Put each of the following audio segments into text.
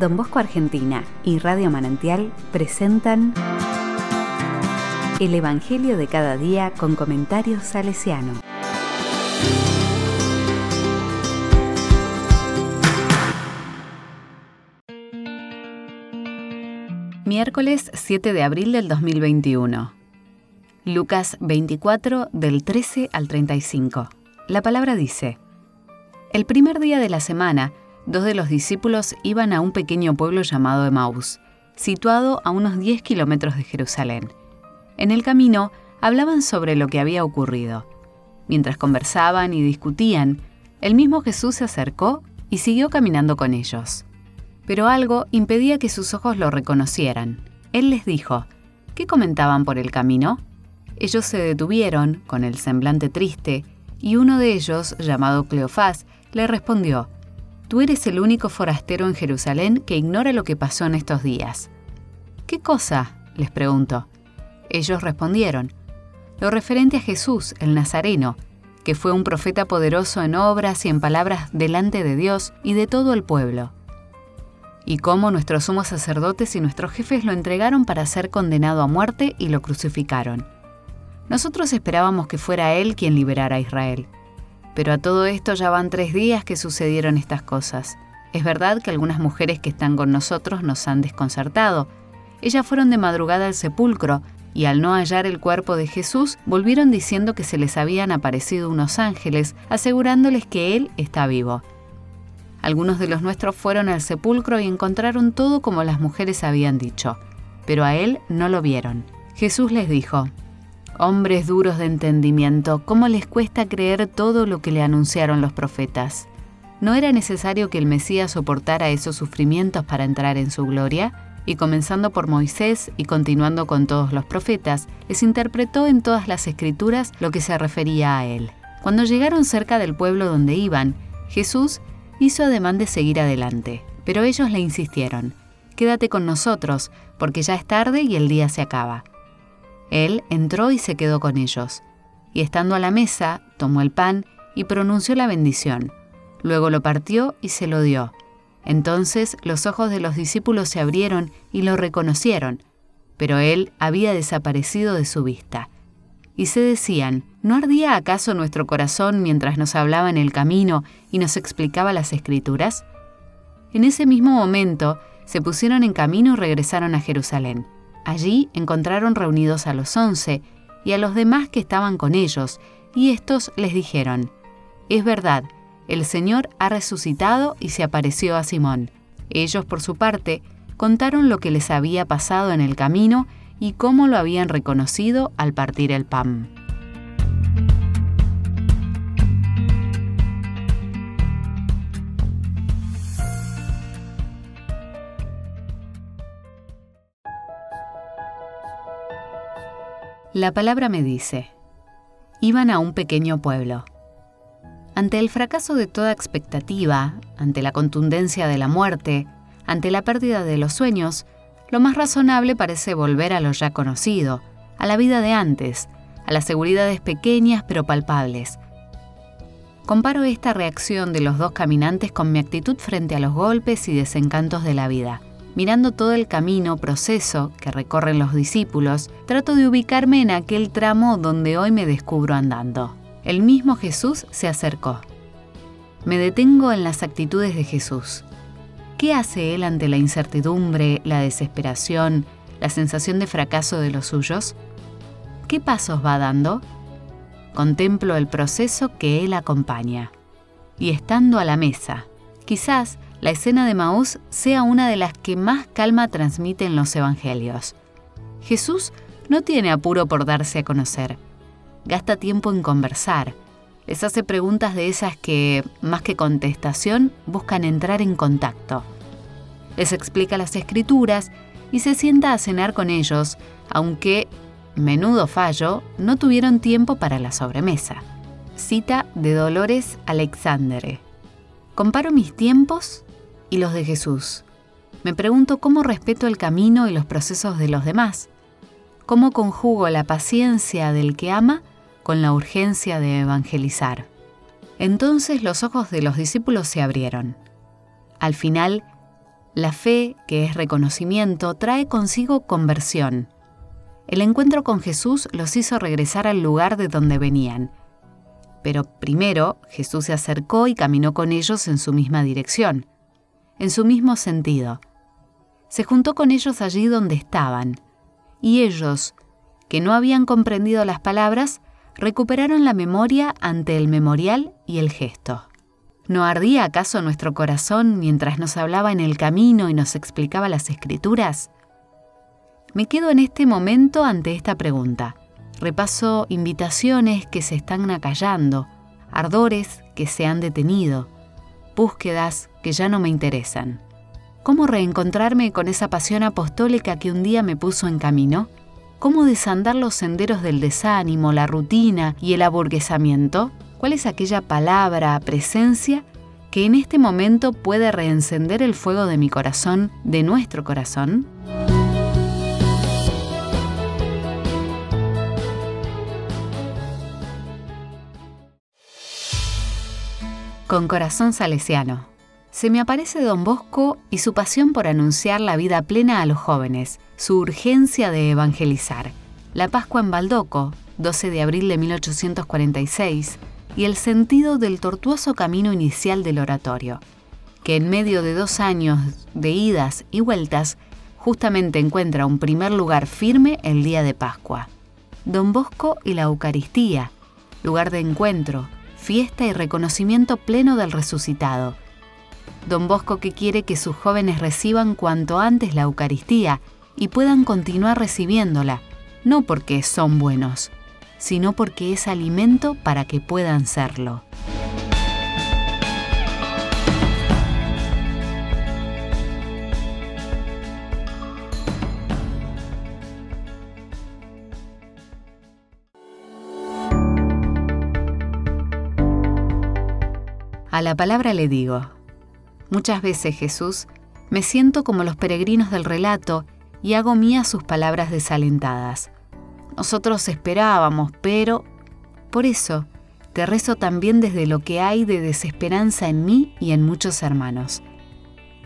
Don Bosco Argentina y Radio Manantial presentan El Evangelio de cada día con comentarios salesiano. Miércoles 7 de abril del 2021. Lucas 24 del 13 al 35. La palabra dice, El primer día de la semana, dos de los discípulos iban a un pequeño pueblo llamado Emaús, situado a unos 10 kilómetros de Jerusalén. En el camino hablaban sobre lo que había ocurrido. Mientras conversaban y discutían, el mismo Jesús se acercó y siguió caminando con ellos. Pero algo impedía que sus ojos lo reconocieran. Él les dijo, ¿qué comentaban por el camino? Ellos se detuvieron, con el semblante triste, y uno de ellos, llamado Cleofás, le respondió, Tú eres el único forastero en Jerusalén que ignora lo que pasó en estos días. ¿Qué cosa? les preguntó. Ellos respondieron, lo referente a Jesús, el Nazareno, que fue un profeta poderoso en obras y en palabras delante de Dios y de todo el pueblo. Y cómo nuestros sumos sacerdotes y nuestros jefes lo entregaron para ser condenado a muerte y lo crucificaron. Nosotros esperábamos que fuera Él quien liberara a Israel. Pero a todo esto ya van tres días que sucedieron estas cosas. Es verdad que algunas mujeres que están con nosotros nos han desconcertado. Ellas fueron de madrugada al sepulcro y al no hallar el cuerpo de Jesús volvieron diciendo que se les habían aparecido unos ángeles asegurándoles que Él está vivo. Algunos de los nuestros fueron al sepulcro y encontraron todo como las mujeres habían dicho, pero a Él no lo vieron. Jesús les dijo, Hombres duros de entendimiento, ¿cómo les cuesta creer todo lo que le anunciaron los profetas? ¿No era necesario que el Mesías soportara esos sufrimientos para entrar en su gloria? Y comenzando por Moisés y continuando con todos los profetas, les interpretó en todas las escrituras lo que se refería a él. Cuando llegaron cerca del pueblo donde iban, Jesús hizo ademán de seguir adelante, pero ellos le insistieron, Quédate con nosotros, porque ya es tarde y el día se acaba. Él entró y se quedó con ellos, y estando a la mesa, tomó el pan y pronunció la bendición. Luego lo partió y se lo dio. Entonces los ojos de los discípulos se abrieron y lo reconocieron, pero él había desaparecido de su vista. Y se decían, ¿no ardía acaso nuestro corazón mientras nos hablaba en el camino y nos explicaba las escrituras? En ese mismo momento se pusieron en camino y regresaron a Jerusalén. Allí encontraron reunidos a los once y a los demás que estaban con ellos, y estos les dijeron, Es verdad, el Señor ha resucitado y se apareció a Simón. Ellos, por su parte, contaron lo que les había pasado en el camino y cómo lo habían reconocido al partir el pan. La palabra me dice, iban a un pequeño pueblo. Ante el fracaso de toda expectativa, ante la contundencia de la muerte, ante la pérdida de los sueños, lo más razonable parece volver a lo ya conocido, a la vida de antes, a las seguridades pequeñas pero palpables. Comparo esta reacción de los dos caminantes con mi actitud frente a los golpes y desencantos de la vida. Mirando todo el camino, proceso que recorren los discípulos, trato de ubicarme en aquel tramo donde hoy me descubro andando. El mismo Jesús se acercó. Me detengo en las actitudes de Jesús. ¿Qué hace Él ante la incertidumbre, la desesperación, la sensación de fracaso de los suyos? ¿Qué pasos va dando? Contemplo el proceso que Él acompaña. Y estando a la mesa, quizás la escena de Maús sea una de las que más calma transmiten los evangelios. Jesús no tiene apuro por darse a conocer. Gasta tiempo en conversar. Les hace preguntas de esas que, más que contestación, buscan entrar en contacto. Les explica las escrituras y se sienta a cenar con ellos, aunque, menudo fallo, no tuvieron tiempo para la sobremesa. Cita de Dolores Alexandre. Comparo mis tiempos y los de Jesús. Me pregunto cómo respeto el camino y los procesos de los demás. Cómo conjugo la paciencia del que ama con la urgencia de evangelizar. Entonces los ojos de los discípulos se abrieron. Al final, La fe, que es reconocimiento, trae consigo conversión. El encuentro con Jesús los hizo regresar al lugar de donde venían. Pero primero Jesús se acercó y caminó con ellos en su misma dirección, en su mismo sentido. Se juntó con ellos allí donde estaban, y ellos, que no habían comprendido las palabras, recuperaron la memoria ante el memorial y el gesto. ¿No ardía acaso nuestro corazón mientras nos hablaba en el camino y nos explicaba las escrituras? Me quedo en este momento ante esta pregunta. Repaso invitaciones que se están acallando, ardores que se han detenido, búsquedas que ya no me interesan. ¿Cómo reencontrarme con esa pasión apostólica que un día me puso en camino? ¿Cómo desandar los senderos del desánimo, la rutina y el aburguesamiento? ¿Cuál es aquella palabra, presencia, que en este momento puede reencender el fuego de mi corazón, de nuestro corazón? Con corazón salesiano. Se me aparece don Bosco y su pasión por anunciar la vida plena a los jóvenes, su urgencia de evangelizar. La Pascua en Baldoco, 12 de abril de 1846, y el sentido del tortuoso camino inicial del oratorio, que en medio de dos años de idas y vueltas justamente encuentra un primer lugar firme el día de Pascua. Don Bosco y la Eucaristía, lugar de encuentro, fiesta y reconocimiento pleno del resucitado. Don Bosco que quiere que sus jóvenes reciban cuanto antes la Eucaristía y puedan continuar recibiéndola, no porque son buenos, sino porque es alimento para que puedan serlo. A la palabra le digo, muchas veces Jesús, me siento como los peregrinos del relato y hago mías sus palabras desalentadas nosotros esperábamos, pero por eso te rezo también desde lo que hay de desesperanza en mí y en muchos hermanos.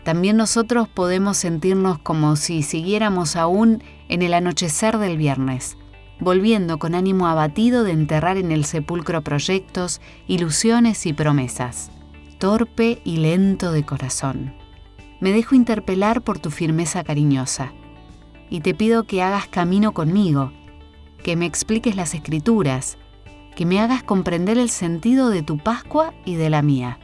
También nosotros podemos sentirnos como si siguiéramos aún en el anochecer del viernes, volviendo con ánimo abatido de enterrar en el sepulcro proyectos, ilusiones y promesas, torpe y lento de corazón. Me dejo interpelar por tu firmeza cariñosa y te pido que hagas camino conmigo, que me expliques las escrituras, que me hagas comprender el sentido de tu Pascua y de la mía.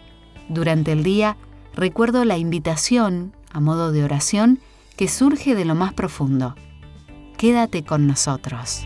Durante el día recuerdo la invitación, a modo de oración, que surge de lo más profundo. Quédate con nosotros.